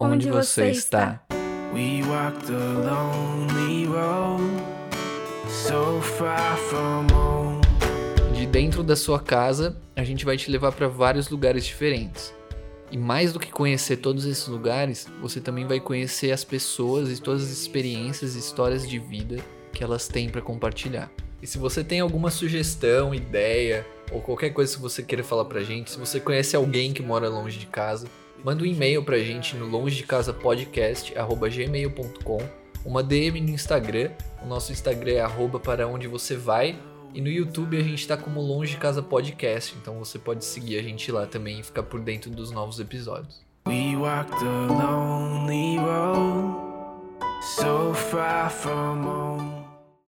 onde você está. We walked the lonely road, so far from home. De dentro da sua casa, a gente vai te levar para vários lugares diferentes. E mais do que conhecer todos esses lugares, você também vai conhecer as pessoas e todas as experiências e histórias de vida que elas têm para compartilhar. E se você tem alguma sugestão, ideia ou qualquer coisa que você queira falar pra gente, se você conhece alguém que mora longe de casa, manda um e-mail pra gente no longe de casa podcast@gmail.com, uma DM no Instagram, o nosso Instagram é arroba para onde você vai e no YouTube a gente tá como Longe de Casa Podcast, então você pode seguir a gente lá também e ficar por dentro dos novos episódios. We walked the lonely road, so far from home.